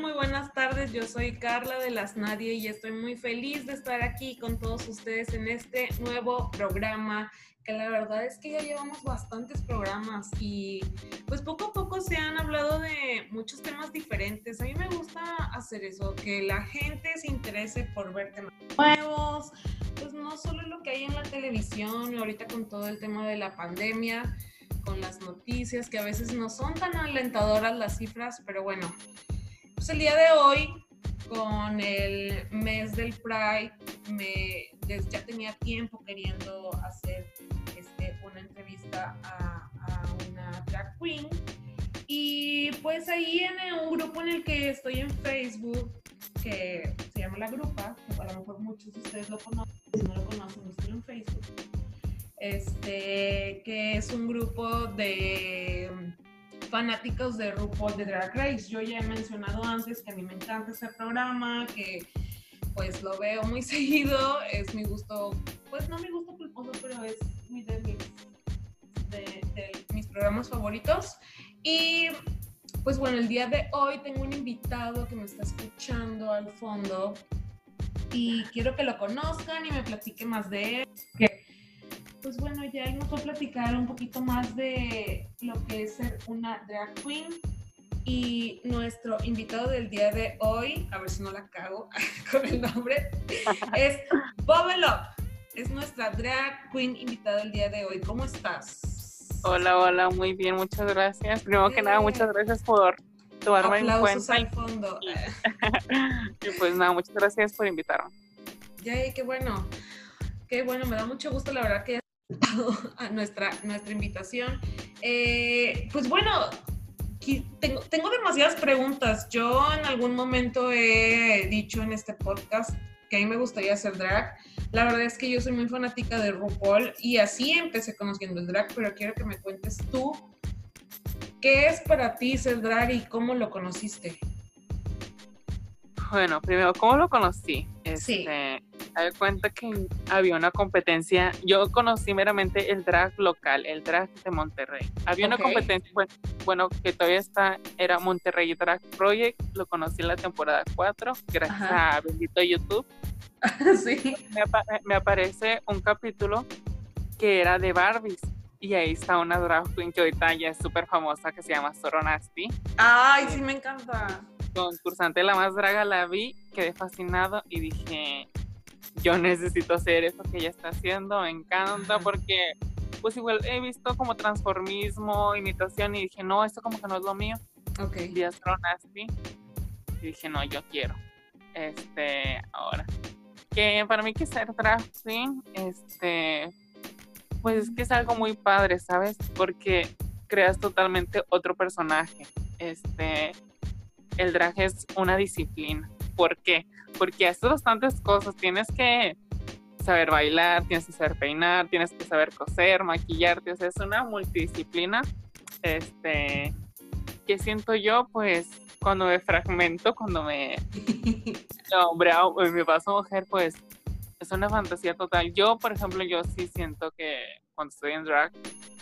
Muy buenas tardes. Yo soy Carla de Las Nadie y estoy muy feliz de estar aquí con todos ustedes en este nuevo programa que la verdad es que ya llevamos bastantes programas y pues poco a poco se han hablado de muchos temas diferentes. A mí me gusta hacer eso, que la gente se interese por ver temas nuevos, pues no solo lo que hay en la televisión ahorita con todo el tema de la pandemia, con las noticias, que a veces no son tan alentadoras las cifras, pero bueno, pues el día de hoy, con el mes del Pride, me, ya tenía tiempo queriendo hacer este, una entrevista a, una drag queen. Y pues ahí en un grupo en el que estoy en Facebook, que se llama La Grupa, que a lo mejor muchos de ustedes lo conocen, si no lo conocen, estoy en Facebook, este, que es un grupo de fanáticos de RuPaul de Drag Race. Yo ya he mencionado antes que a mí me encanta ese programa, que pues lo veo muy seguido, es mi gusto, pues no mi gusto culposo, pero es mi de mis, programas favoritos. Y pues bueno, el día de hoy tengo un invitado que me está escuchando al fondo y quiero que lo conozcan y me platique más de él. Pues bueno, ya nos va a platicar un poquito más de lo que es ser una drag queen. Y nuestro invitado del día de hoy, a ver si no la cago con el nombre, es Bubble Up. Es nuestra drag queen invitada del día de hoy. ¿Cómo estás? Hola, hola, muy bien, muchas gracias. Primero que nada, muchas gracias por tomarme en cuenta. al fondo. y pues nada, muchas gracias por invitarme. Yay, qué bueno. Qué bueno, me da mucho gusto, la verdad, que a nuestra, nuestra invitación. Eh, pues bueno, tengo, tengo demasiadas preguntas. Yo en algún momento he dicho en este podcast que a mí me gustaría hacer drag. La verdad es que yo soy muy fanática de RuPaul y así empecé conociendo el drag, pero quiero que me cuentes tú qué es para ti ser drag y cómo lo conociste. Bueno, primero, ¿cómo lo conocí? Este, me doy cuenta que había una competencia. Yo conocí meramente el drag local, el drag de Monterrey. Había una competencia, bueno, que todavía está, era Monterrey Drag Project. Lo conocí en la temporada 4, gracias a bendito YouTube. sí. Me, aparece un capítulo que era de Barbies. Y ahí está una drag queen que ahorita ya es súper famosa que se llama Soronasti. Ay, sí, me encanta concursante La Más Draga la vi, quedé fascinado y dije, yo necesito hacer eso que ella está haciendo, me encanta porque pues igual he visto como transformismo, imitación y dije, no, esto como que no es lo mío. Ok. Vi Astronasti y dije, no, yo quiero. Este, ahora. Que para mí que ser drag queen, este, pues es que es algo muy padre, ¿sabes? Porque creas totalmente otro personaje. Este, el drag es una disciplina. ¿Por qué? Porque haces bastantes cosas. Tienes que saber bailar, tienes que saber peinar, tienes que saber coser, maquillarte. O sea, es una multidisciplina. Este, que siento yo, pues, cuando me fragmento, cuando me. hombre, ah, me paso mujer, pues, es una fantasía total. Yo, por ejemplo, yo sí siento que cuando estoy en drag,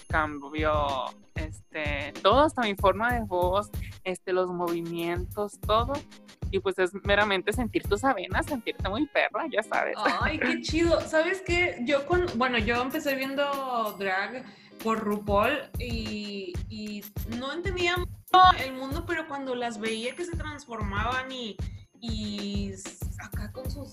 cambio este, todo, hasta mi forma de voz, este, los movimientos, todo. Y pues es meramente sentir tus avenas, sentirte muy perra, ya sabes. Ay, qué chido. ¿Sabes qué? Yo con, bueno, yo empecé viendo drag por RuPaul y, y no entendía el mundo, pero cuando las veía que se transformaban y, y acá con sus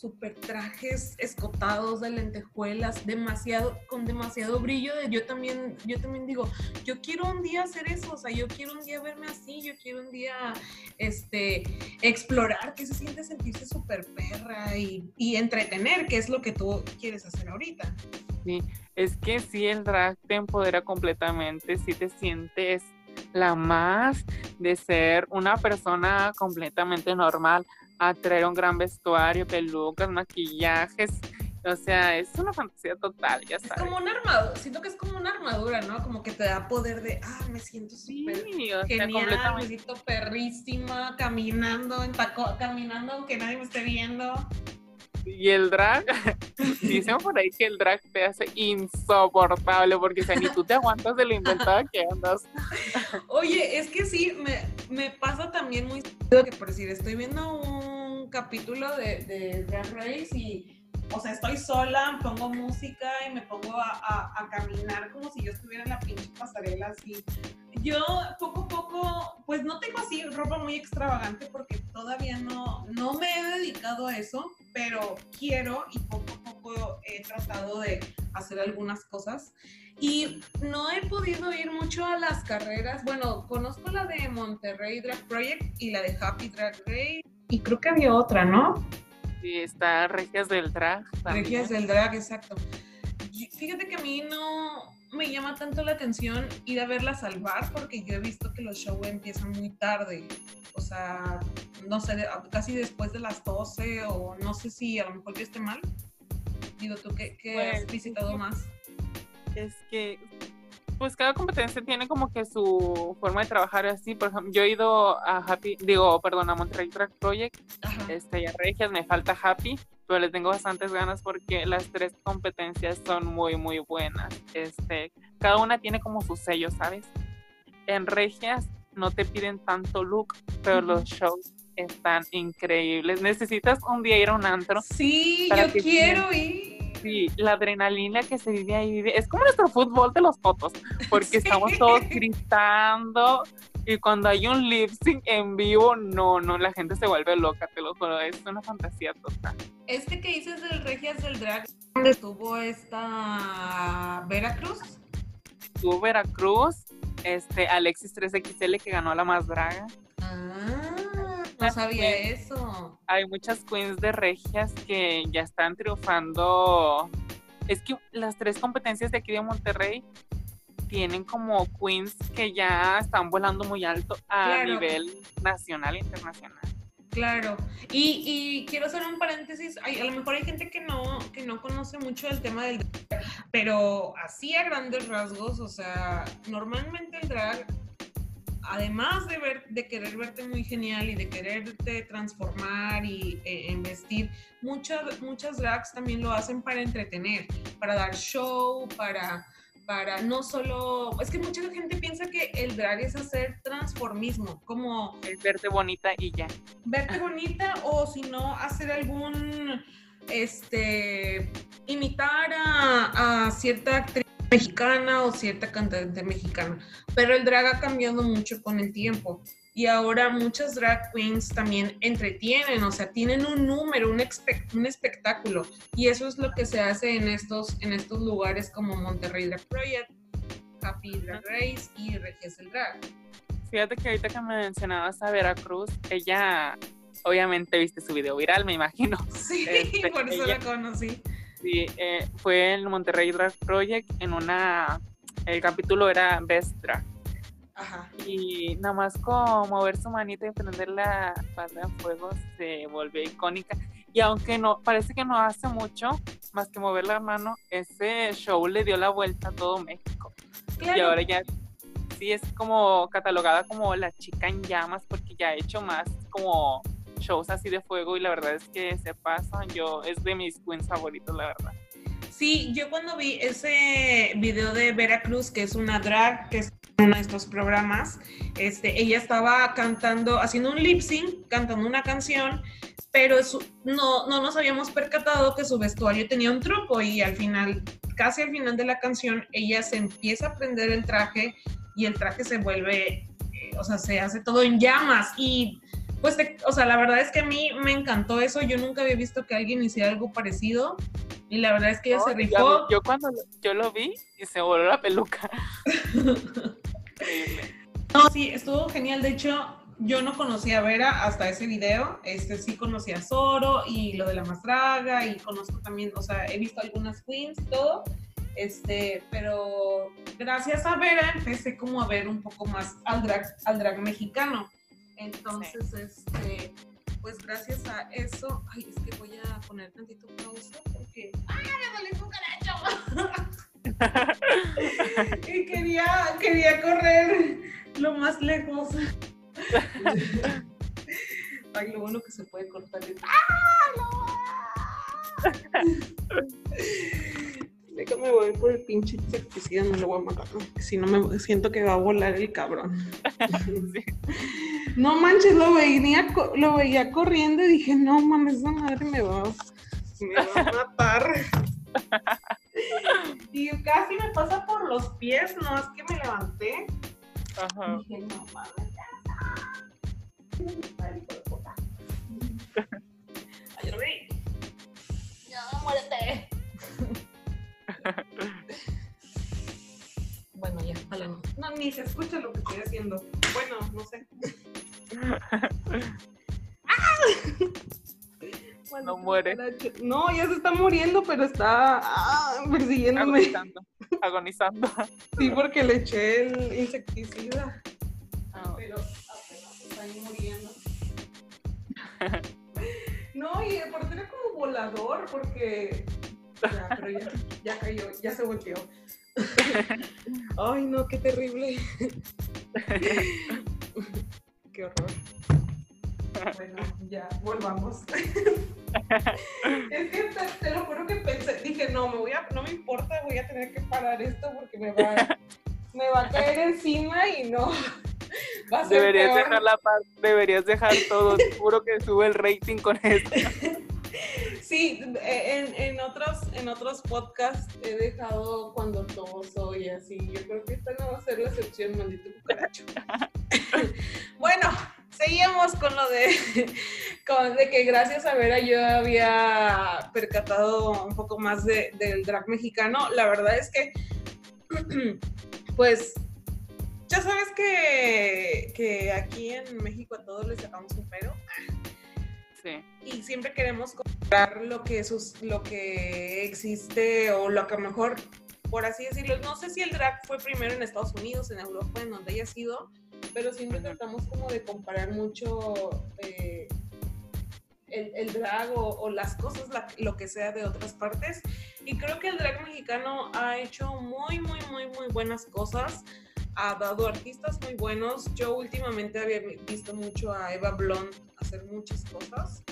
super trajes escotados de lentejuelas, demasiado, con demasiado brillo. yo también, yo también digo, yo quiero un día hacer eso, o sea, yo quiero un día verme así, yo quiero un día, este, explorar qué se siente sentirse súper perra y, y entretener, que es lo que tú quieres hacer ahorita. Sí, es que si el drag te empodera completamente, si te sientes la más de ser una persona completamente normal a traer un gran vestuario, pelucas, maquillajes. O sea, es una fantasía total, ya sabes. Es como una armadura, siento que es como una armadura, ¿no? Como que te da poder de, ah, me siento súper sí, genial, me siento perrísima, caminando, en taco, caminando aunque nadie me esté viendo. Y el drag, dicen por ahí que el drag te hace insoportable porque o ni tú te aguantas de lo inventada que andas. Oye, es que sí, me, me pasa también muy que por decir, estoy viendo un capítulo de, de Drag Race y o sea, estoy sola, pongo música y me pongo a, a, caminar como si yo estuviera en la pinche pasarela así. Yo poco a poco, pues no tengo así ropa muy extravagante porque todavía no, no me he dedicado a eso, pero quiero y poco a poco he tratado de hacer algunas cosas. Y no he podido ir mucho a las carreras. Bueno, conozco la de Monterrey Drag Project y la de Happy Drag Race. Y creo que había otra, ¿no? Sí, está Regias del Drag. Regias del Drag, exacto. Fíjate que a mí no me llama tanto la atención ir a verla salvar porque yo he visto que los shows empiezan muy tarde. O sea, no sé, casi después de las 12 o no sé si a lo mejor yo esté mal. Digo, ¿tú qué, qué has pues, visitado más? Es que pues cada competencia tiene como que su forma de trabajar así. Por ejemplo, yo he ido a Happy, digo, perdón, a Monterrey Track Project, este, y a Regias, me falta Happy, pero les tengo bastantes ganas porque las tres competencias son muy, muy buenas. Este, cada una tiene como su sello, ¿sabes? En Regias no te piden tanto look, pero los shows están increíbles. Necesitas un día ir a un antro. Sí, yo quiero ir Sí, la adrenalina que se vive ahí, es como nuestro fútbol de los fotos, porque estamos todos gritando y cuando hay un lip sync en vivo, no, no, la gente se vuelve loca, te lo juro, es una fantasía total. Este que dices del Regias del Drag, ¿dónde estuvo esta Veracruz? Estuvo Veracruz, este Alexis 3XL que ganó la más draga. Ah no sabía eso. Hay muchas queens de regias que ya están triunfando. Es que las tres competencias de aquí de Monterrey tienen como queens que ya están volando muy alto a nivel nacional e internacional. Claro, y, y, quiero hacer un paréntesis, a lo mejor hay gente que no, que no conoce mucho el tema del drag, pero así a grandes rasgos, o sea, normalmente el drag además de, ver, de querer verte muy genial y de quererte transformar y e, investir, muchas, muchas drags también lo hacen para entretener, para dar show, para, para no solo... Es que mucha gente piensa que el drag es hacer transformismo, como... Es verte bonita y ya. Verte bonita o si no, hacer algún... Este, imitar a, a cierta actriz mexicana o cierta cantante mexicana, pero el drag ha cambiado mucho con el tiempo y ahora muchas drag queens también entretienen, o sea, tienen un número, un, un espectáculo y eso es lo que se hace en estos, en estos lugares como Monterrey Drag Project, Happy Drag Race y Regias del Drag. Fíjate que ahorita que me mencionabas a Veracruz, ella obviamente viste su video viral, me imagino. Sí, este, por eso la conocí. Sí, eh, fue en Monterrey Drag Project en una, el capítulo era Best Drag. Ajá. Y nada más con mover su manita y prender la barra de fuego se volvió icónica. Y aunque no, parece que no hace mucho, más que mover la mano, ese show le dio la vuelta a todo México. Y ahora ya sí es como catalogada como la chica en llamas porque ya ha hecho más como shows así de fuego y la verdad es que se pasan. Yo, es de mis queens favoritos, la verdad. Sí, yo cuando vi ese video de Veracruz, que es una drag, que es uno de estos programas, este, ella estaba cantando, haciendo un lip sync, cantando una canción, pero no, no nos habíamos percatado que su vestuario tenía un truco y al final, casi al final de la canción, ella se empieza a prender el traje y el traje se vuelve, eh, o sea, se hace todo en llamas y pues, o sea, la verdad es que a mí me encantó eso. Yo nunca había visto que alguien hiciera algo parecido. Y la verdad es que ella se rifó. Yo cuando yo lo vi y se voló la peluca. no, sí, estuvo genial. De hecho, yo no conocía a Vera hasta ese video. Este sí conocía a Zoro y lo de la mastraga y conozco también, o sea, he visto algunas queens todo. Este, pero gracias a Vera empecé como a ver un poco más al drag, al drag mexicano. Entonces, este, pues gracias a eso, ay, es que voy a poner tantito pausa porque, ¡ah, me un caracho! y quería, quería correr lo más lejos. ay, lo bueno que se puede cortar es, ¡ah, Déjame voy por el pinche insecticida, no lo voy a matar. Si no me siento que va a volar el cabrón. No manches, lo veía, lo veía corriendo y dije, no mames, esa madre me va, me va a matar. y casi me pasa por los pies, no es que me levanté. Ajá. dije, no mames, Ayúdame. No, muérete. bueno, ya, vale, no. no. ni se escucha lo que estoy haciendo. Bueno, no sé. no muere. No, ya se está muriendo, pero está ah, persiguiéndome. Agonizando. Agonizando. Sí, porque le eché el insecticida. Ah. Pero apenas está ahí muriendo. No, y aparte era como volador, porque. Ya, pero ya, ya cayó, ya se volteó. Ay, no, qué terrible. Qué horror. Bueno, ya, volvamos. es que te, lo juro que pensé, dije, no, me voy a, no me importa, voy a tener que parar esto porque me va, me va a caer encima y no. Va a ser deberías dejar la parte, deberías dejar todo, seguro que sube el rating con esto. Sí, en, en, otros, en otros podcasts he dejado cuando toso y así. Yo creo que esta no va a ser la excepción, maldito cucaracho. bueno, seguimos con lo de, con, de que gracias a Vera yo había percatado un poco más de, del drag mexicano. La verdad es que, pues, ya sabes que, que aquí en México a todos les sacamos un pero. Y siempre queremos comprar lo que, lo que existe o lo que a lo mejor, por así decirlo, no sé si el drag fue primero en Estados Unidos, en Europa, en donde haya sido, pero siempre tratamos como de comparar mucho eh, el, drag o, las cosas, lo que sea de otras partes. Y creo que el drag mexicano ha hecho muy, muy, muy, muy buenas cosas ha dado artistas muy buenos. Yo últimamente había visto mucho a Eva Blond hacer muchas cosas.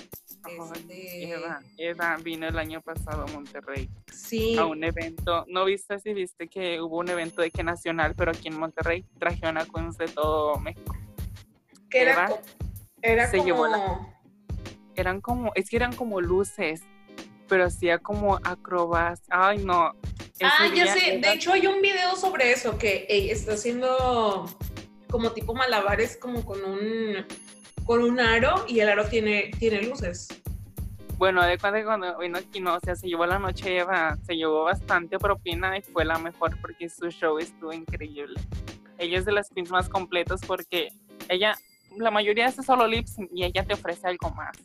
Este... Eva, Eva vino el año pasado a Monterrey. Sí. A un evento. ¿No viste si viste que hubo un evento de que nacional, pero aquí en Monterrey trajeron a queens de todo México? Que era, era como... eran como, es que eran como luces, pero hacía como acrobas. Ay, no, ah, ya sé. De hecho, hay un video sobre eso que está haciendo como tipo malabares, como con un con un aro y el aro tiene, tiene luces. Bueno, de cuando, cuando vino aquí, no, o sea, se llevó la noche, Eva, se llevó bastante propina y fue la mejor porque su show estuvo increíble. Ella es de las queens más completas porque ella, la mayoría hace solo lips y ella te ofrece algo más.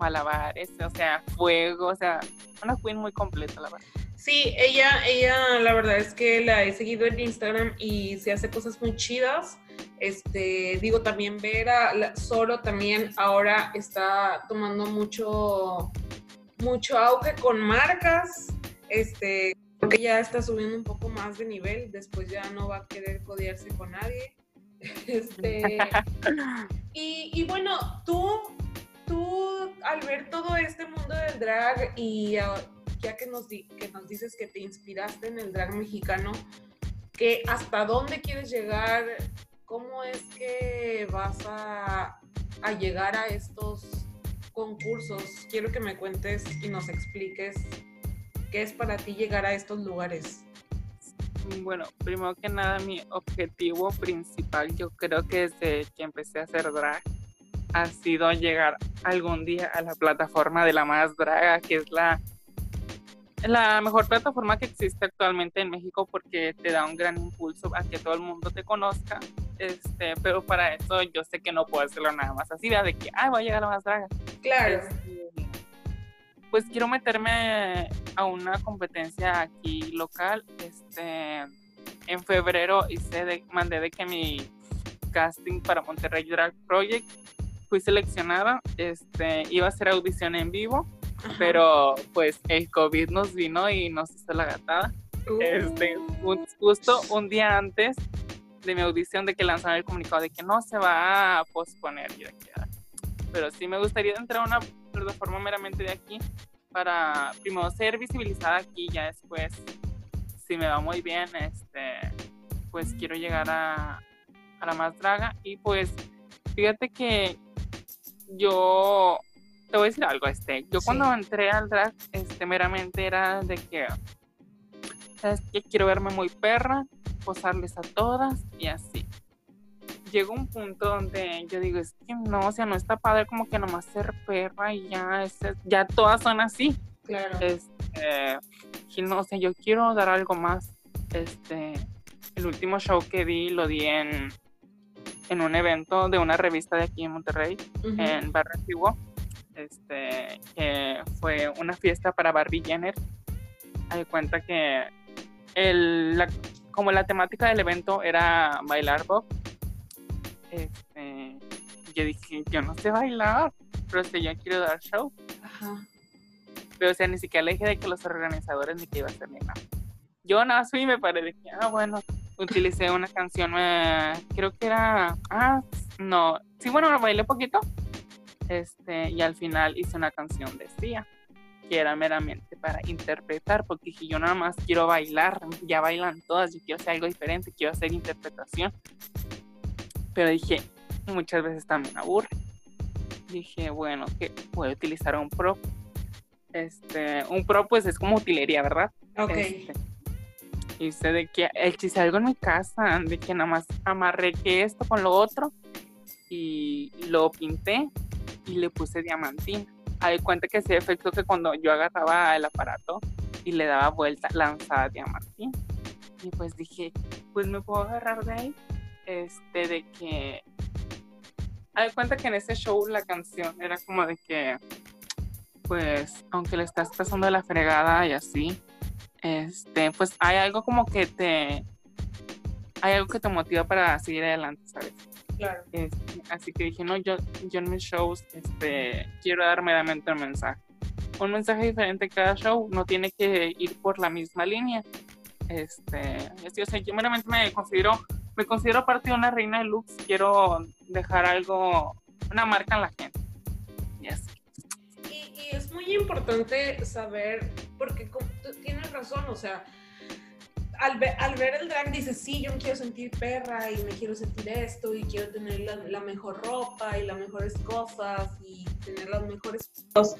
Malabares, o sea, fuego, o sea, una queen muy completa, la verdad. Sí, ella, ella, la verdad es que la he seguido en Instagram y se hace cosas muy chidas. Este, digo, también Vera, solo también ahora está tomando mucho, mucho auge con marcas. Este, porque ya está subiendo un poco más de nivel, después ya no va a querer codearse con nadie. Este, y, y bueno, tú, tú al ver todo este mundo del drag y ya que nos, que nos dices que te inspiraste en el drag mexicano, que hasta dónde quieres llegar, cómo es que vas a, a llegar a estos concursos. Quiero que me cuentes y nos expliques qué es para ti llegar a estos lugares. Bueno, primero que nada, mi objetivo principal, yo creo que desde que empecé a hacer drag, ha sido llegar algún día a la plataforma de la más draga, que es la la mejor plataforma que existe actualmente en México porque te da un gran impulso a que todo el mundo te conozca. Este, pero para eso yo sé que no puedo hacerlo nada más así, de que, ay, voy a llegar a más draga. Claro. Este, pues quiero meterme a una competencia aquí local. Este, en febrero hice de, mandé de que mi casting para Monterrey Drag Project fui seleccionada. Este, iba a hacer audición en vivo pero pues el COVID nos vino y nos hizo la gatada. Este, uh. justo un día antes de mi audición de que lanzaron el comunicado de que no se va a posponer. Ah". pero sí me gustaría entrar a una plataforma meramente de aquí para primero ser visibilizada aquí, ya después, si me va muy bien, este, pues quiero llegar a, a la más draga. Y pues, fíjate que yo te voy a decir algo, este, yo cuando entré al drag, este, meramente era de que, ¿sabes que Quiero verme muy perra, posarles a todas y así. Llegó un punto donde yo digo, es que no, o sea, no está padre como que nomás ser perra y ya, ya todas son así. Claro. Este, no, o sea, yo quiero dar algo más. Este, el último show que di lo di en, en un evento de una revista de aquí en Monterrey, en Barrio Antiguo este, que fue una fiesta para Barbie Jenner. Hay cuenta que el, como la temática del evento era bailar Bob, este, yo dije, yo no sé bailar, pero si yo quiero dar show. Pero o sea, ni siquiera le dije de que los organizadores ni que iba a ser ni nada. Yo nada, fui y me paré que, ah, bueno, utilicé una canción, eh, creo que era, ah, no, sí, bueno, bailé poquito, este, y al final hice una canción de Sia, que era meramente para interpretar, porque dije, yo nada más quiero bailar, ya bailan todas, yo quiero hacer algo diferente, quiero hacer interpretación. Pero dije, muchas veces también aburre. Dije, bueno, que puedo utilizar un pro. Este, un pro pues es como utilería, ¿verdad? Ok. Este, hice de que hice algo en mi casa, de que nada más amarré que esto con lo otro y lo pinté y le puse diamantina. Hay cuenta que ese efecto que cuando yo agarraba el aparato y le daba vuelta, lanzaba diamantina. Y pues dije, pues me puedo agarrar de ahí. Este, de que. Hay cuenta que en ese show la canción era como de que, pues, aunque le estás pasando la fregada y así, este, pues hay algo como que te. Hay algo que te motiva para seguir adelante, ¿sabes? Claro. Este, así que dije, no, yo, yo en mis shows este, quiero dar meramente un mensaje. Un mensaje diferente cada show, no tiene que ir por la misma línea. Este, o sea, yo meramente me considero, me considero parte de una reina de looks, quiero dejar algo, una marca en la gente. Y así. Y, y es muy importante saber, porque tú tienes razón, o sea, al, ver el drag dices, sí, yo me quiero sentir perra y me quiero sentir esto y quiero tener la, mejor ropa y las mejores cosas y tener las mejores cosas.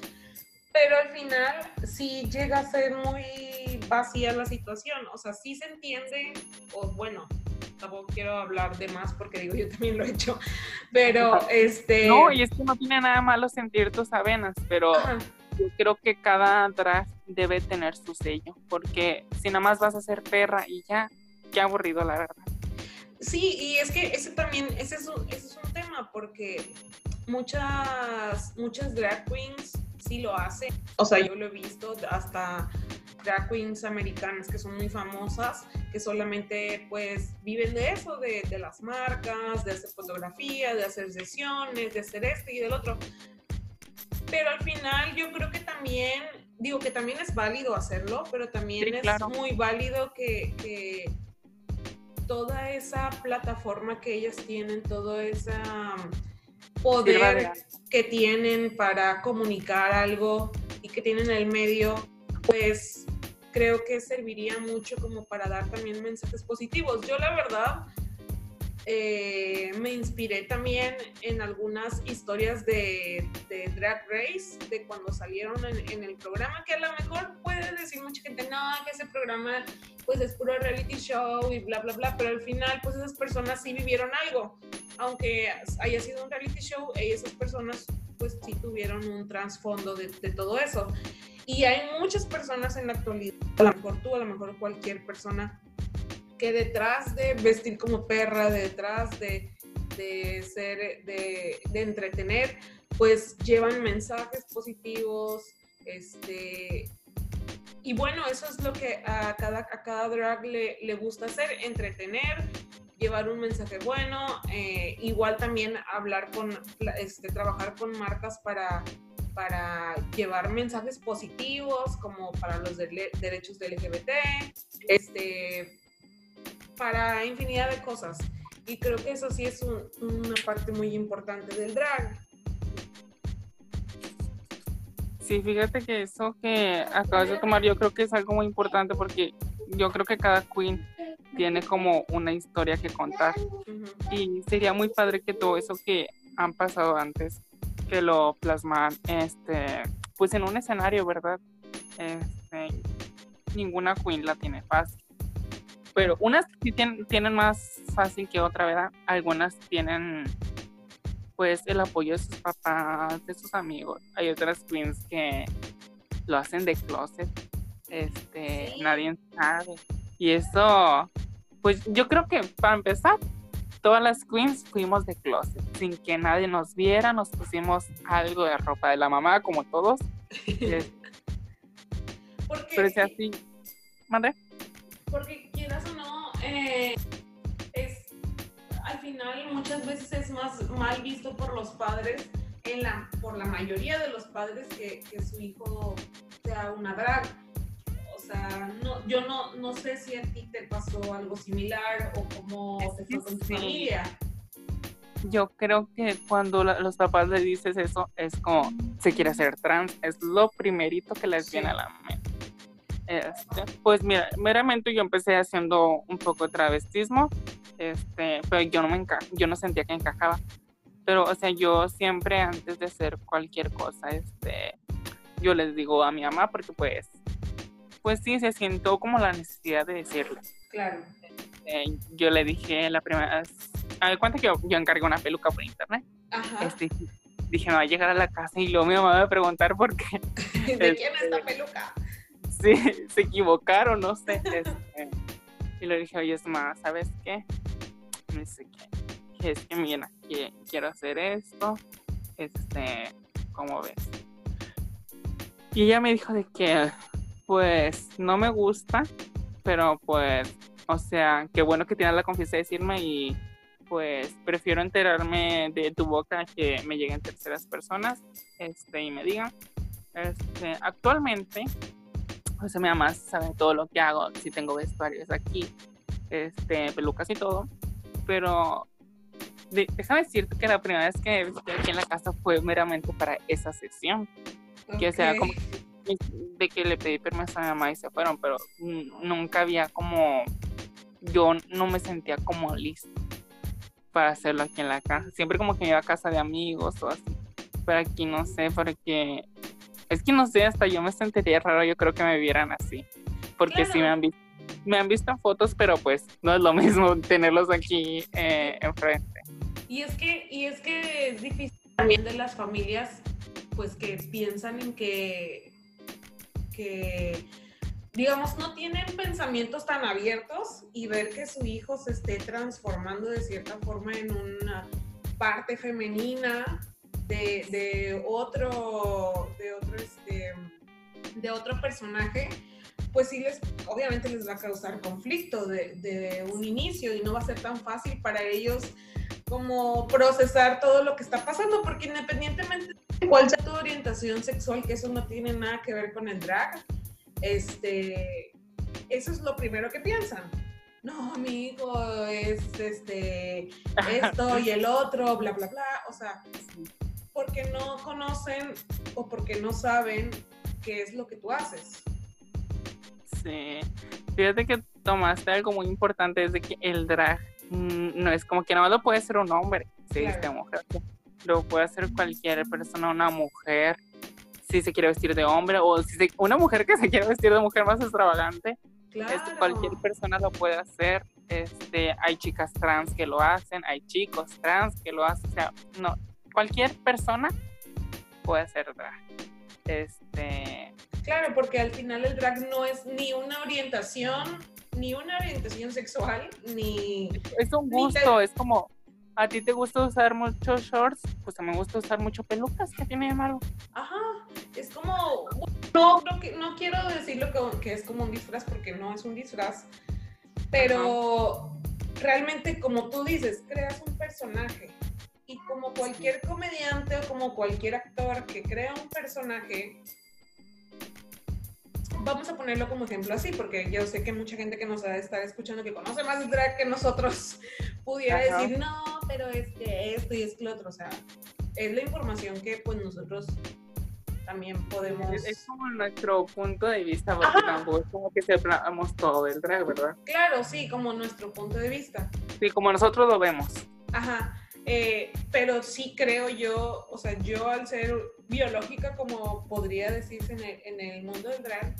Pero al final sí llega a ser muy vacía la situación. O sea, sí se entiende, o bueno, tampoco quiero hablar de más porque digo, yo también lo he hecho, pero este... No, y es que no tiene nada malo sentir tus avenas, pero yo creo que cada drag debe tener su sello, porque si nada más vas a ser perra y ya, qué aburrido la verdad. Sí, y es que ese también, ese es un, ese es un tema, porque muchas, muchas drag queens sí lo hacen. O sea, yo lo he visto hasta drag queens americanas que son muy famosas, que solamente pues viven de eso, de, de las marcas, de hacer fotografía, de hacer sesiones, de hacer esto y del otro pero al final yo creo que también, digo que también es válido hacerlo, pero también es muy válido que, toda esa plataforma que ellas tienen, todo ese poder que tienen para comunicar algo y que tienen en el medio, pues creo que serviría mucho como para dar también mensajes positivos. Yo la verdad eh, me inspiré también en algunas historias de, Drag Race, de cuando salieron en, el programa, que a lo mejor puede decir mucha gente, no, que ese programa pues es puro reality show y bla, bla, bla, pero al final pues esas personas sí vivieron algo, aunque haya sido un reality show, esas personas pues sí tuvieron un trasfondo de, de todo eso. Y hay muchas personas en la actualidad, a lo mejor tú, a lo mejor cualquier persona que detrás de vestir como perra, detrás de, ser, de, entretener, pues llevan mensajes positivos, este, y bueno, eso es lo que a cada, a cada drag le, le gusta hacer, entretener, llevar un mensaje bueno, eh, igual también hablar con, este, trabajar con marcas para, para llevar mensajes positivos, como para los derechos del LGBT, este, para infinidad de cosas. Y creo que eso sí es una parte muy importante del drag. Sí, fíjate que eso que acabas de tomar yo creo que es algo muy importante porque yo creo que cada queen tiene como una historia que contar y sería muy padre que todo eso que han pasado antes que lo plasman este pues en un escenario, ¿verdad? Este, ninguna queen la tiene fácil. Pero unas sí tienen, tienen más fácil que otra, ¿verdad? Algunas tienen pues el apoyo de sus papás, de sus amigos. Hay otras queens que lo hacen de closet. Este, nadie sabe. Y eso, pues yo creo que para empezar, todas las queens fuimos de closet, sin que nadie nos viera, nos pusimos algo de ropa de la mamá, como todos. Pero es así. ¿Madre? Porque eh, al final muchas veces es más mal visto por los padres, en la, por la mayoría de los padres, que, su hijo sea una drag. O sea, no, yo no, no sé si a ti te pasó algo similar o cómo te fue con tu familia. Yo creo que cuando los papás le dices eso, es como, se quiere hacer trans, es lo primerito que les viene a la mente. Este, pues mira, meramente yo empecé haciendo un poco de travestismo, este, pero yo no me yo no sentía que encajaba. Pero, o sea, yo siempre antes de hacer cualquier cosa, este, yo les digo a mi mamá porque pues, pues sí, se siento como la necesidad de decirle. Claro. Este, yo le dije la primera vez, a ver, cuenta que yo, yo encargué una peluca por internet. Ajá. Este, dije, no, va a llegar a la casa y luego mi mamá me va a preguntar por qué. ¿De quién es esta peluca? Sí, se equivocaron, no sé. Este, y le dije, oye, es más, ¿sabes qué? Me dice que, es que mira, que quiero hacer esto, este, ¿cómo ves? Y ella me dijo de que, pues, no me gusta, pero pues, o sea, qué bueno que tienes la confianza de decirme y pues prefiero enterarme de tu boca que me lleguen terceras personas este, y me digan. Este, actualmente o sea, mi mamá sabe todo lo que hago, si tengo vestuarios aquí, este, pelucas y todo, pero déjame decirte que la primera vez que estuve aquí en la casa fue meramente para esa sesión, que o sea, como de que le pedí permiso a mi mamá y se fueron, pero nunca había como, yo no me sentía como listo para hacerlo aquí en la casa, siempre como que me iba a casa de amigos o así, pero aquí no sé, porque es que no sé, hasta yo me sentiría raro, yo creo que me vieran así. Porque sí me han visto me han visto en fotos, pero pues no es lo mismo tenerlos aquí eh, enfrente. Y es que, y es que es difícil también de las familias, pues que piensan en que, que, digamos, no tienen pensamientos tan abiertos y ver que su hijo se esté transformando de cierta forma en una parte femenina de, otro, de otro, este, de otro personaje, pues sí les, obviamente les va a causar conflicto de, un inicio y no va a ser tan fácil para ellos como procesar todo lo que está pasando, porque independientemente de cuál sea tu orientación sexual, que eso no tiene nada que ver con el drag, este, eso es lo primero que piensan. No, amigo, es este, esto y el otro, bla, bla, bla. O sea, porque no conocen o porque no saben qué es lo que tú haces. Sí, fíjate que tomaste algo muy importante, es de que el drag mm, no es como que nada más lo puede ser un hombre, si claro. mujer, lo puede hacer cualquier persona, una mujer, si se quiere vestir de hombre o si una mujer que se quiere vestir de mujer más extravagante, este, cualquier persona lo puede hacer. Este, hay chicas trans que lo hacen, hay chicos trans que lo hacen, o sea, no, cualquier persona puede hacer drag. Este. Claro, porque al final el drag no es ni una orientación, ni una orientación sexual, ni. Es un gusto, es como. A ti te gusta usar muchos shorts, pues a mí me gusta usar mucho pelucas, ¿qué tiene de malo? Ajá, es como. No, no quiero decirlo que, que es como un disfraz porque no es un disfraz, pero realmente, como tú dices, creas un personaje y como cualquier comediante o como cualquier actor que crea un personaje, vamos a ponerlo como ejemplo así, porque yo sé que mucha gente que nos va a estar escuchando que conoce más drag que nosotros pudiera decir, no, pero es que esto y es que lo otro, o sea, es la información que pues nosotros también podemos... Es, como nuestro punto de vista, porque tampoco es como que separamos todo el drag, ¿verdad? Claro, sí, como nuestro punto de vista. Sí, como nosotros lo vemos. Ajá, eh, pero sí creo yo, o sea, yo al ser biológica, como podría decirse en el, en el mundo del drag,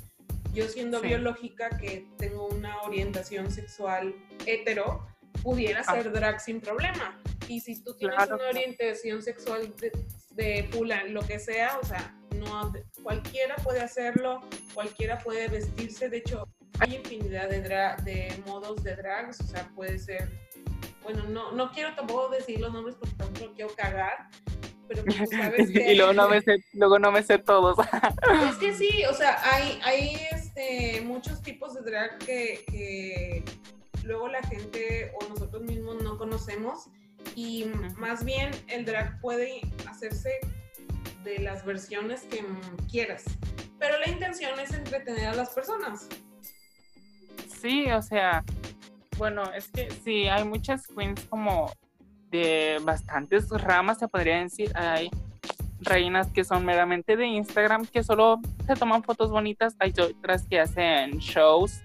yo siendo biológica que tengo una orientación sexual hetero, pudiera ah. ser drag sin problema. Y si tú tienes una orientación sexual de, de lo que sea, o sea, no cualquiera puede hacerlo, cualquiera puede vestirse, de hecho hay infinidad de, de modos de drags, o sea, puede ser, bueno, no, no quiero tampoco decir los nombres porque tampoco quiero cagar, pero pues, sabes que... y luego no me sé, luego no me sé todos. es que sí, o sea, hay, hay este, muchos tipos de drag que, que luego la gente o nosotros mismos no conocemos y más bien el drag puede hacerse de las versiones que quieras, pero la intención es entretener a las personas. Sí, o sea, bueno, es que sí, hay muchas queens como de bastantes ramas, se podría decir. Hay reinas que son meramente de Instagram, que solo se toman fotos bonitas. Hay otras que hacen shows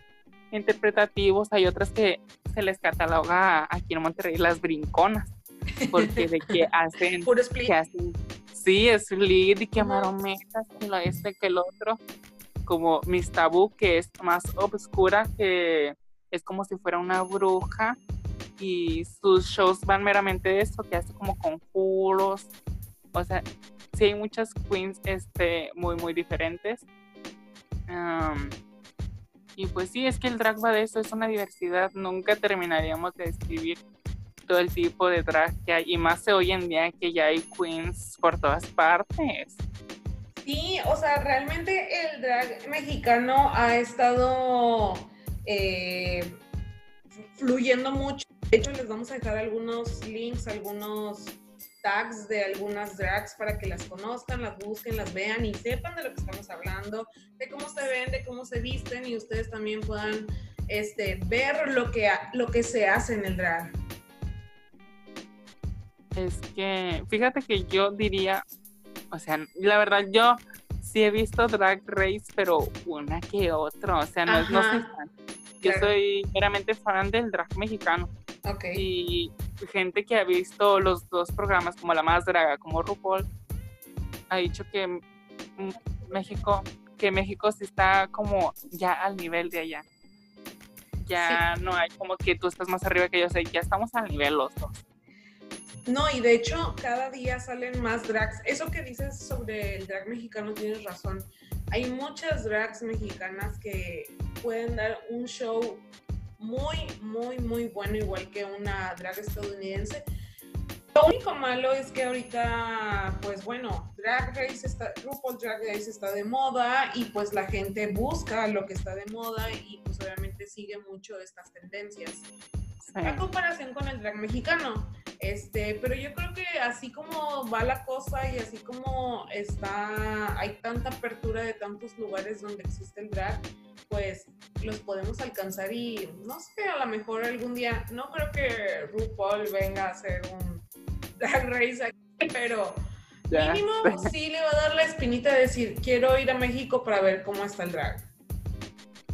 interpretativos. Hay otras que se les cataloga aquí en Monterrey las brinconas. Porque de que hacen. Puro split. Que hacen, sí, split y que marometas, que lo este, que el otro. Como Miss Tabú, que es más obscura, que es como si fuera una bruja y sus shows van meramente de eso, que hace como conjuros. O sea, sí hay muchas queens este, muy, muy diferentes. y pues sí, es que el drag va de eso, es una diversidad. Nunca terminaríamos de describir todo el tipo de drag que hay, y más hoy en día que ya hay queens por todas partes. Sí, o sea, realmente el drag mexicano ha estado eh, fluyendo mucho de hecho, les vamos a dejar algunos links, algunos tags de algunas drags para que las conozcan, las busquen, las vean y sepan de lo que estamos hablando, de cómo se ven, de cómo se visten y ustedes también puedan este, ver lo que, lo que se hace en el drag. Es que, fíjate que yo diría, o sea, la verdad yo sí he visto Drag Race, pero una que otra, o sea, no, no soy fan. Yo soy meramente fan del drag mexicano. Y gente que ha visto los dos programas, como La Más Draga, como RuPaul, ha dicho que México, que México sí está como ya al nivel de allá. Ya no hay como que tú estás más arriba que yo, sé, ya estamos al nivel los dos. No, y de hecho cada día salen más drags. Eso que dices sobre el drag mexicano tienes razón. Hay muchas drags mexicanas que pueden dar un show muy, muy, muy bueno, igual que una drag estadounidense. Lo único malo es que ahorita, pues bueno, Drag Race está, RuPaul Drag Race está de moda y pues la gente busca lo que está de moda y pues obviamente sigue mucho estas tendencias. En comparación con el drag mexicano. Este, pero yo creo que así como va la cosa y así como está, hay tanta apertura de tantos lugares donde existe el drag, pues los podemos alcanzar y no sé, a lo mejor algún día, no creo que RuPaul venga a hacer un drag race aquí, pero mínimo sí le va a dar la espinita de decir, quiero ir a México para ver cómo está el drag.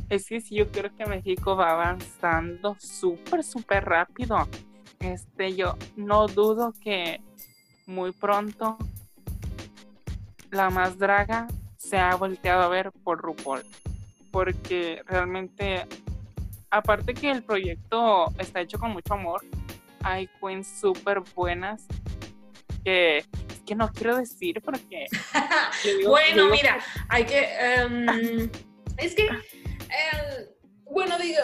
Es que sí, yo creo que México va avanzando súper, súper rápido. Este, yo no dudo que muy pronto la más draga se ha volteado a ver por RuPaul porque realmente, aparte que el proyecto está hecho con mucho amor, hay queens súper buenas que, que no quiero decir porque... bueno, mira, hay que... Em, es que... bueno, digo,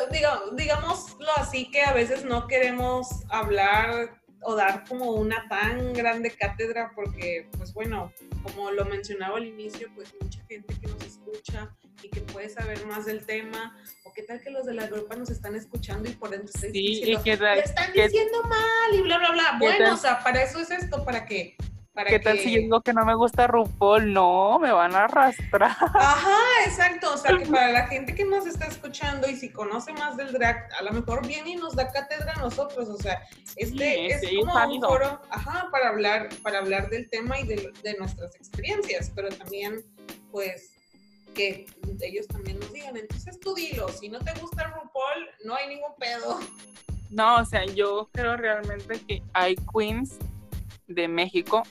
digámoslo así que a veces no queremos hablar o dar como una tan grande cátedra porque, pues bueno, como lo mencionaba al inicio, pues mucha gente que nos escucha y que puede saber más del tema, o qué tal que los de la grupa nos están escuchando y por dentro están diciendo, están diciendo mal y bla, bla, bla. Bueno, o sea, para eso es esto, para que ¿Qué tal si yo digo que no me gusta RuPaul? No, me van a arrastrar. Ajá, exacto. O sea, que para la gente que nos está escuchando y si conoce más del drag, a lo mejor viene y nos da cátedra a nosotros. O sea, este es como un foro, ajá, para hablar, para hablar del tema y de, de nuestras experiencias, pero también pues que ellos también nos digan. Entonces tú dilo, si no te gusta RuPaul, no hay ningún pedo. No, o sea, yo creo realmente que hay queens de México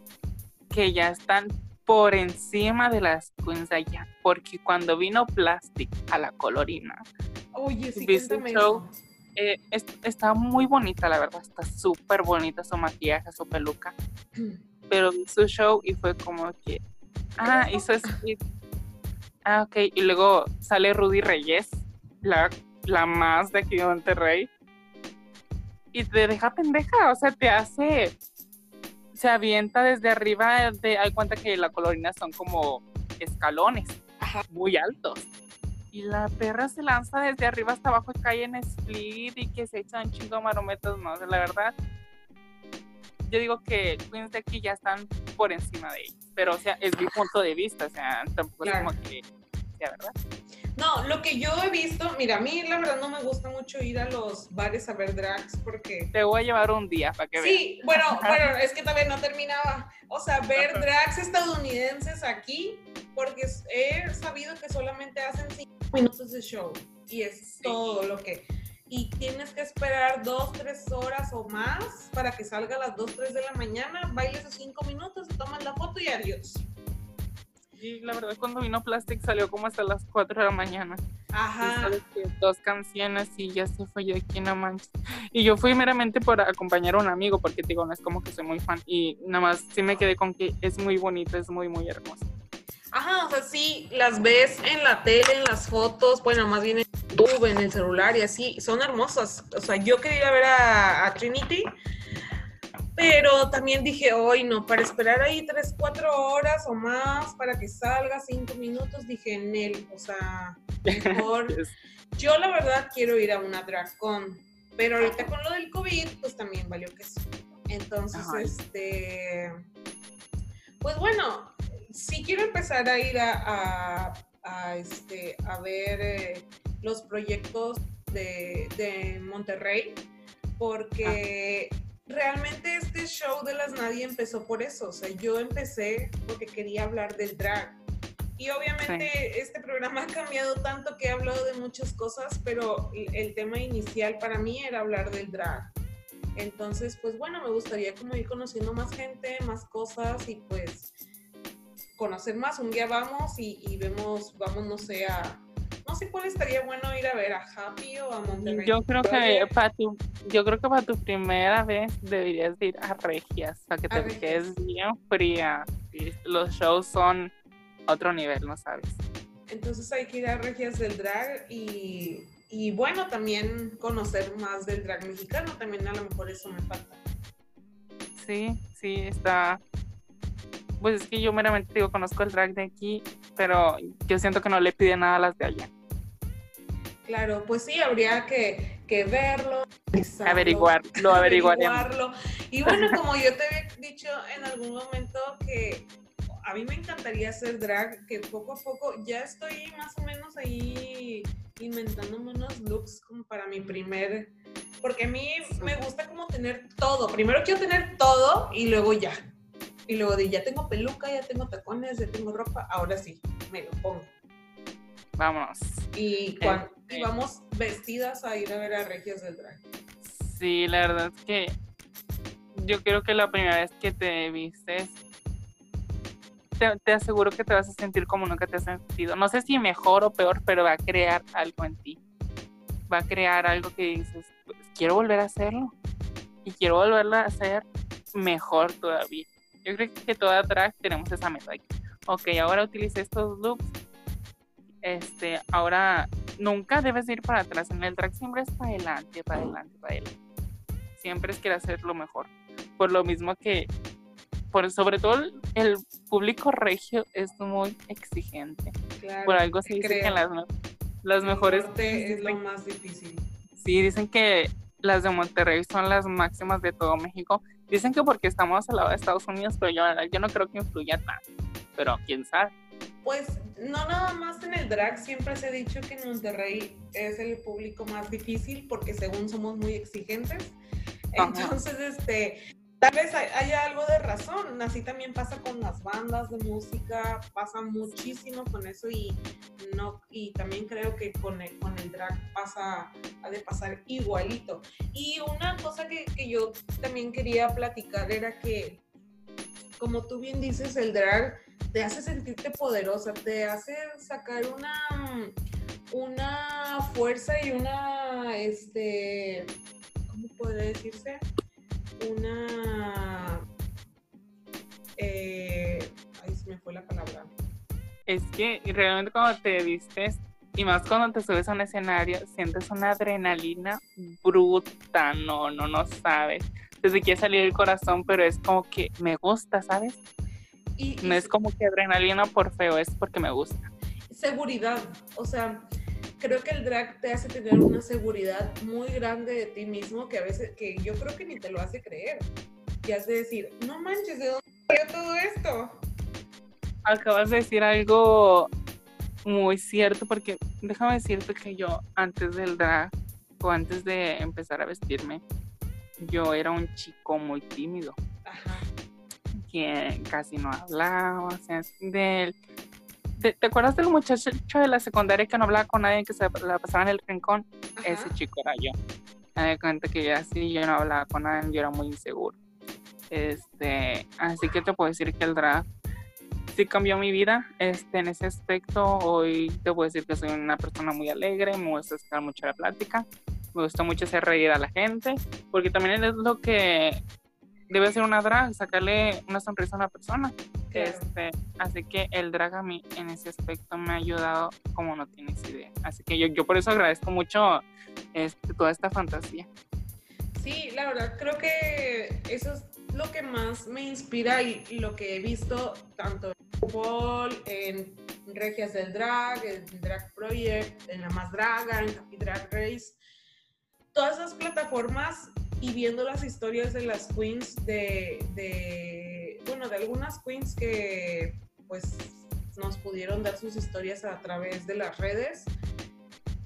que ya están por encima de las queens allá, porque cuando vino Plastic a la colorina, Oye, sí, show, eh, está muy bonita, la verdad, está súper bonita su maquillaje, su peluca, pero vi su show y fue como que, ah, hizo. Ah, ok, y luego sale Rudy Reyes, la, la más de aquí de Monterrey, y te deja pendeja, o sea, te hace se avienta desde arriba de, hay cuenta que la colorina son como escalones muy altos. Y la perra se lanza desde arriba hasta abajo y cae en split y que se echan chingo marometos, no, la verdad. Yo digo que Queens de aquí ya están por encima de ellos, pero o sea, es mi punto de vista, o sea, tampoco es como que sea verdad. No, lo que yo he visto, mira, a mí la verdad no me gusta mucho ir a los bares a ver drags porque... Te voy a llevar un día para que veas. Sí, bueno, bueno, es que también no terminaba. O sea, ver drags estadounidenses aquí, porque he sabido que solamente hacen cinco minutos de show y es todo lo que... Y tienes que esperar dos, tres horas o más para que salga a las dos, tres de la mañana, bailes a cinco minutos, tomas la foto y adiós. Y la verdad, cuando vino Plastic salió como hasta las 4 de la mañana. Ajá. dos canciones y ya se fue yo aquí, no manches. Y yo fui meramente por acompañar a un amigo, porque digo, no es como que soy muy fan. Y nada más sí me quedé con que es muy bonito, es muy, muy hermoso. Ajá, o sea, sí, las ves en la tele, en las fotos, bueno, más bien en YouTube, en el celular y así, son hermosas. O sea, yo quería ir a ver a Trinity pero también dije, hoy no, para esperar ahí tres, cuatro horas o más para que salga cinco minutos, dije, en él, o sea, mejor. Yo la verdad quiero ir a una DragCon, pero ahorita con lo del COVID, pues también valió que sí. Entonces, este, pues bueno, sí quiero empezar a ir a, este, a ver eh, los proyectos de, de Monterrey, porque realmente este show de las nadie empezó por eso. O sea, yo empecé porque quería hablar del drag. Y obviamente este programa ha cambiado tanto que he hablado de muchas cosas, pero el tema inicial para mí era hablar del drag. Entonces, pues bueno, me gustaría como ir conociendo más gente, más cosas y pues conocer más. Un día vamos y, y vemos, vamos, no sé, a, no sé cuál estaría bueno ir a ver a Happy o a Monterrey. Yo creo que para tu, yo creo que para tu primera vez deberías ir a Regias, para que te quedes bien fría. Los shows son otro nivel, ¿no sabes? Entonces hay que ir a Regias del drag y, y bueno, también conocer más del drag mexicano, también a lo mejor eso me falta. Sí, sí, está, pues es que yo meramente digo, conozco el drag de aquí, pero yo siento que no le pide nada a las de allá. Claro, pues sí, habría que, que verlo, averiguarlo, averiguarlo. Y bueno, como yo te había dicho en algún momento que a mí me encantaría hacer drag, que poco a poco ya estoy más o menos ahí inventándome unos looks como para mi primer, porque a mí me gusta como tener todo. Primero quiero tener todo y luego ya. Y luego de ya tengo peluca, ya tengo tacones, ya tengo ropa, ahora sí, me lo pongo. Vamos. Y, cuando, este vamos vestidas a ir a ver a Regios del Drag. Sí, la verdad es que yo creo que la primera vez que te vistes, te, aseguro que te vas a sentir como nunca te has sentido. No sé si mejor o peor, pero va a crear algo en ti. Va a crear algo que dices, pues, quiero volver a hacerlo. Y quiero volverlo a hacer mejor todavía. Yo creo que toda drag tenemos esa meta. Ok, ahora utilice estos looks. Este, ahora nunca debes ir para atrás. En el drag siempre es para adelante, para adelante, para adelante. Siempre es querer hacer lo mejor. Por lo mismo que, por, sobre todo el público regio es muy exigente. por algo se dice que las, las mejores... Es lo más difícil. Sí, dicen que las de Monterrey son las máximas de todo México Dicen que porque estamos al lado de Estados Unidos, pero yo, yo no creo que influya tanto. Pero quién sabe. Pues no nada más en el drag, siempre se ha dicho que en Monterrey es el público más difícil porque según somos muy exigentes. Entonces, este, tal vez haya algo de razón. Así también pasa con las bandas de música, pasa muchísimo con eso y no y también creo que con el, con el drag pasa ha de pasar igualito. Y una cosa que, que yo también quería platicar era que como tú bien dices, el drag te hace sentirte poderosa, te hace sacar una una fuerza y una este ¿cómo podría decirse? una... Eh, se me fue la palabra. Es que realmente cuando te vistes y más cuando te subes a un escenario, sientes una adrenalina bruta, no, no, no sabes. Desde que salir el corazón, pero es como que me gusta, ¿sabes? Y, no es como que adrenalina por feo, es porque me gusta. Seguridad, o sea, creo que el drag te hace tener una seguridad muy grande de ti mismo que a veces, que yo creo que ni te lo hace creer. Y has de decir, no manches, ¿de dónde salió todo esto? Acabas de decir algo muy cierto, porque déjame decirte que yo antes del drag o antes de empezar a vestirme, yo era un chico muy tímido. Ajá. Que casi no hablaba, o sea, del ¿Te, acuerdas del muchacho de la secundaria que no hablaba con nadie, que se la pasaba en el rincón? Ese chico era yo. Me di cuenta que ya sí, yo no hablaba con nadie, yo era muy inseguro. Este, así que te puedo decir que el drag sí cambió mi vida este, en ese aspecto. Hoy te puedo decir que soy una persona muy alegre, me gusta estar mucho la plática, me gusta mucho hacer reír a la gente, porque también es lo que debe ser una drag, sacarle una sonrisa a una persona. Este, así que el drag a mí en ese aspecto me ha ayudado como no tienes idea. Así que yo, yo por eso agradezco mucho este, toda esta fantasía. Sí, la verdad creo que eso es lo que más me inspira y, lo que he visto tanto en Paul, en Regias del Drag, en Drag Project, en La Más Draga, en Happy Drag Race. Todas esas plataformas y viendo las historias de las queens de, bueno, de algunas queens que pues nos pudieron dar sus historias a través de las redes,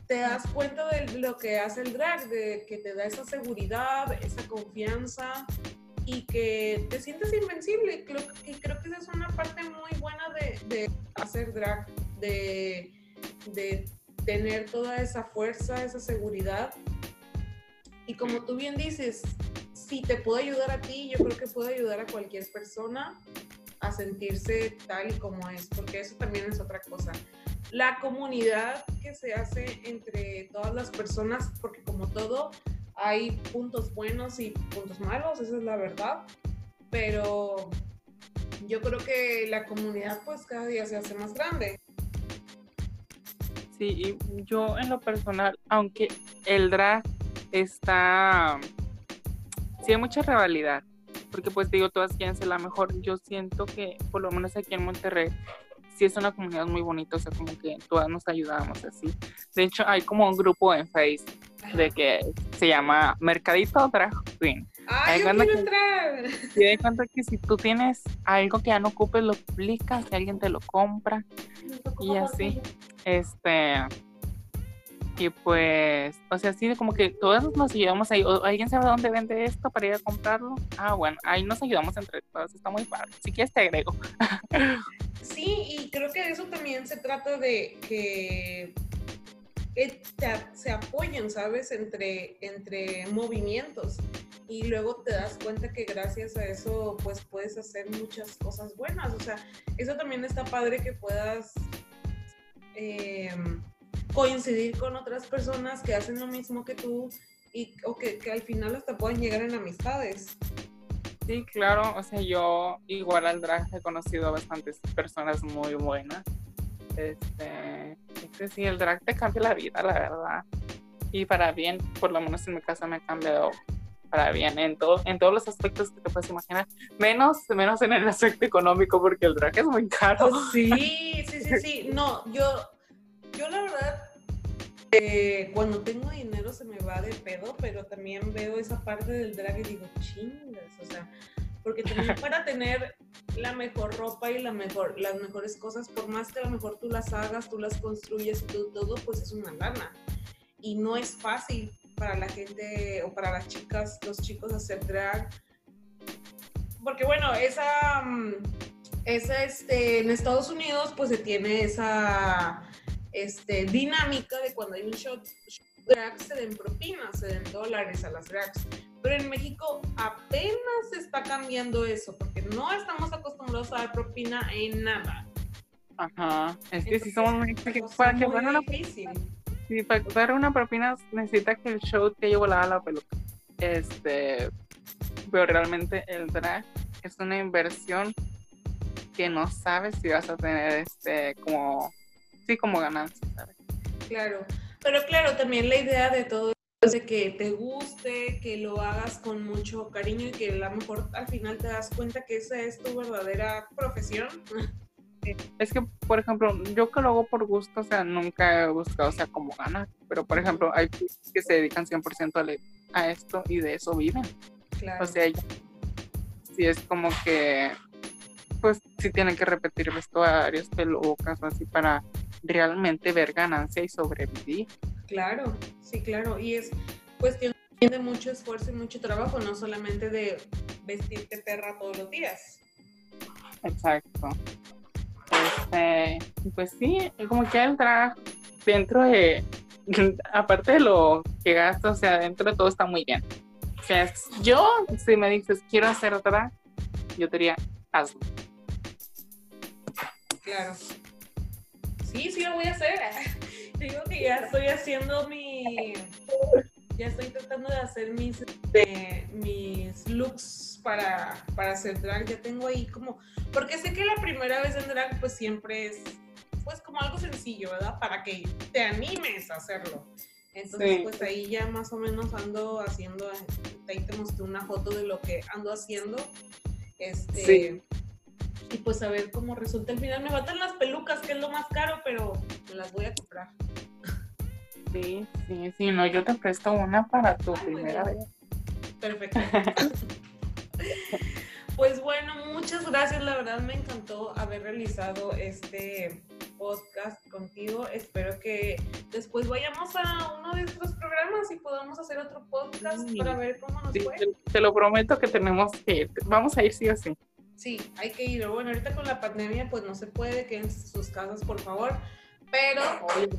te das cuenta de lo que hace el drag, de que te da esa seguridad, esa confianza y que te sientes invencible. Y creo, creo que esa es una parte muy buena de, hacer drag, de, de tener toda esa fuerza, esa seguridad y como tú bien dices, si te puedo ayudar a ti, yo creo que puedo ayudar a cualquier persona a sentirse tal y como es, porque eso también es otra cosa. La comunidad que se hace entre todas las personas, porque como todo, hay puntos buenos y puntos malos, esa es la verdad, pero yo creo que la comunidad pues cada día se hace más grande. Sí, yo en lo personal, aunque el drag está, sí hay mucha rivalidad, porque pues digo, todas quieren ser la mejor. Yo siento que por lo menos aquí en Monterrey sí es una comunidad muy bonita, o sea, como que todas nos ayudamos así. De hecho, hay como un grupo en Face de que se llama Mercadito Drag Queen. ¡Ay, yo quiero entrar! Y de cuenta que si tú tienes algo que ya no ocupes, lo publicas, si alguien te lo compra y así. Este, y pues, o sea, así como que todos nos ayudamos ahí. ¿O ¿Alguien sabe dónde vende esto para ir a comprarlo? Ah, bueno, ahí nos ayudamos entre todos. Está muy padre. Si quieres, te agrego. Sí, y creo que eso también se trata de que se apoyen, ¿sabes? Entre, entre movimientos. Y luego te das cuenta que gracias a eso, pues puedes hacer muchas cosas buenas. O sea, eso también está padre que puedas. Eh, coincidir con otras personas que hacen lo mismo que tú y o que, que al final hasta pueden llegar en amistades. Sí, claro, o sea, yo igual al drag he conocido a bastantes personas muy buenas. Este, este sí, el drag te cambia la vida, la verdad. Y para bien, por lo menos en mi casa me ha cambiado para bien en, todo, en todos los aspectos que te puedes imaginar, menos, menos en el aspecto económico, porque el drag es muy caro. Sí, sí, sí, sí. No, yo, yo la verdad cuando tengo dinero se me va de pedo, pero también veo esa parte del drag y digo, chingas, o sea, porque también para tener la mejor ropa y la mejor, las mejores cosas, por más que a lo mejor tú las hagas, tú las construyes, tú, todo, pues es una lana. Y no es fácil para la gente o para las chicas, los chicos hacer drag porque bueno, esa, mm, esa este, en Estados Unidos pues se tiene esa este, dinámica de cuando hay un show, drag se den propinas, se den dólares a las drags. Pero en México apenas se está cambiando eso, porque no estamos acostumbrados a dar propina en nada. Ajá, es que si somos muy para que una difícil. Sí, para dar una propina necesita que el show te haya volado la peluca. Este, pero realmente el drag es una inversión que no sabes si vas a tener este como sí como ganancia, ¿sabes? Claro. Pero claro, también la idea de todo es de que te guste, que lo hagas con mucho cariño y que a lo mejor al final te das cuenta que esa es tu verdadera profesión. Es que, por ejemplo, yo que lo hago por gusto, o sea, nunca he buscado, o sea, cómo ganar. Pero, por ejemplo, hay que se dedican 100% a, esto y de eso viven. Claro. O sea, si es como que, pues, si tienen que repetir vestuarios, pelucas o así para realmente ver ganancia y sobrevivir. Claro, sí, claro. Y es cuestión de mucho esfuerzo y mucho trabajo, no solamente de vestirte perra todos los días. Exacto. Este, pues sí, como que el drag dentro de, aparte de lo que gasto, o sea, dentro de todo está muy bien. O sea, yo, si me dices, quiero hacer drag, yo te diría, hazlo. Claro. Sí, sí lo voy a hacer. Digo que ya estoy haciendo mi. Ya estoy tratando de hacer mis, este, mis looks para, para hacer drag. Ya tengo ahí como. Porque sé que la primera vez en drag, pues siempre es. Pues como algo sencillo, ¿verdad? Para que te animes a hacerlo. Entonces, pues ahí ya más o menos ando haciendo. Ahí te mostré una foto de lo que ando haciendo. Este. Sí y pues a ver cómo resulta el final. Me faltan las pelucas, que es lo más caro, pero me las voy a comprar. Sí, sí, sí, no, yo te presto una para tu primera vez. Perfecto. pues bueno, muchas gracias, la verdad me encantó haber realizado este podcast contigo. Espero que después vayamos a uno de estos programas y podamos hacer otro podcast para ver cómo nos fue. te, lo prometo que tenemos que Vamos a ir sí o sí. Sí, hay que ir. Bueno, ahorita con la pandemia pues no se puede, queden en sus casas por favor. Pero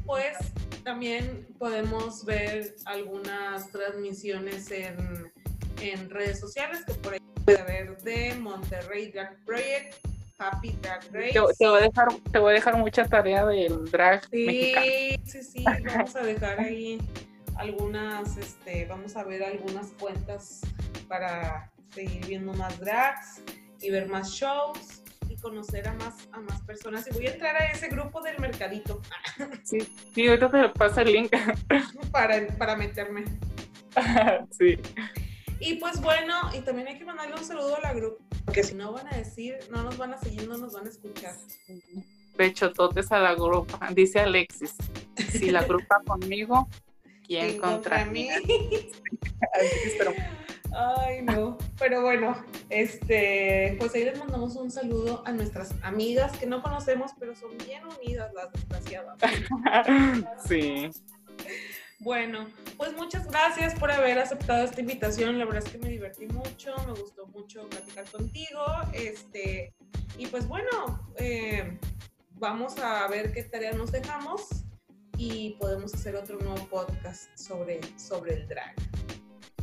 pues también podemos ver algunas transmisiones en, en redes sociales que por ahí puede haber de Monterrey Drag Project, Happy Drag Race. Te, voy a dejar, te voy a dejar mucha tarea del drag. Sí, sí, sí, vamos a dejar ahí algunas, este, vamos a ver algunas cuentas para seguir viendo más drags y ver más shows y conocer a más, a más personas. Y voy a entrar a ese grupo del mercadito. Sí, sí ahorita te pasa el link. para, para meterme. sí. Y pues bueno, y también hay que mandarle un saludo a la grupo, porque si no van a decir, no nos van a seguir, no nos van a escuchar. Pechototes a la grupa, dice Alexis. Si la grupa conmigo, ¿quién contra, mí? Ay, no. Pero bueno, este, pues ahí les mandamos un saludo a nuestras amigas que no conocemos, pero son bien unidas las desgraciadas. Sí. Bueno, pues muchas gracias por haber aceptado esta invitación. La verdad es que me divertí mucho, me gustó mucho platicar contigo. Este, y pues bueno, eh, vamos a ver qué tarea nos dejamos y podemos hacer otro nuevo podcast sobre, sobre el drag.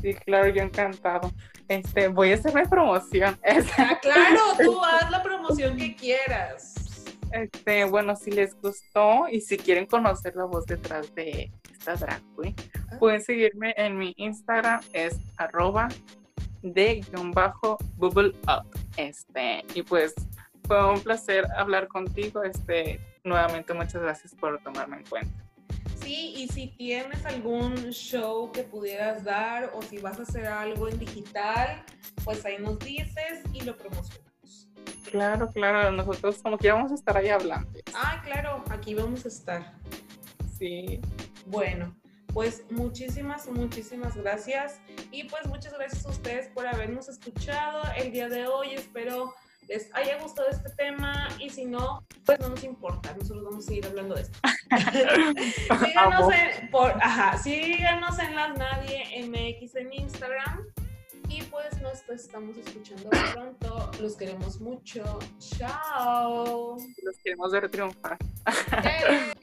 Sí, claro, yo encantado. Este, voy a hacer mi promoción. Ah, claro, tú haz la promoción que quieras. Este, bueno, si les gustó y si quieren conocer la voz detrás de esta drag queen, ah. pueden seguirme en mi Instagram, es arroba de guion bajo bubble up. Este, y pues fue un placer hablar contigo. Este, nuevamente muchas gracias por tomarme en cuenta. Sí, y si tienes algún show que pudieras dar o si vas a hacer algo en digital, pues ahí nos dices y lo promocionamos. Claro, claro, nosotros como que vamos a estar ahí hablando. Ah, claro, aquí vamos a estar. Sí. Bueno, pues muchísimas, muchísimas gracias. Y pues muchas gracias a ustedes por habernos escuchado el día de hoy. Espero les haya gustado este tema y si no, pues no nos importa, nosotros vamos a seguir hablando de esto. síganos, en, por, ajá, síganos en las Nadie MX en Instagram y pues nos estamos escuchando pronto. Los queremos mucho. Chao. Los queremos ver triunfar.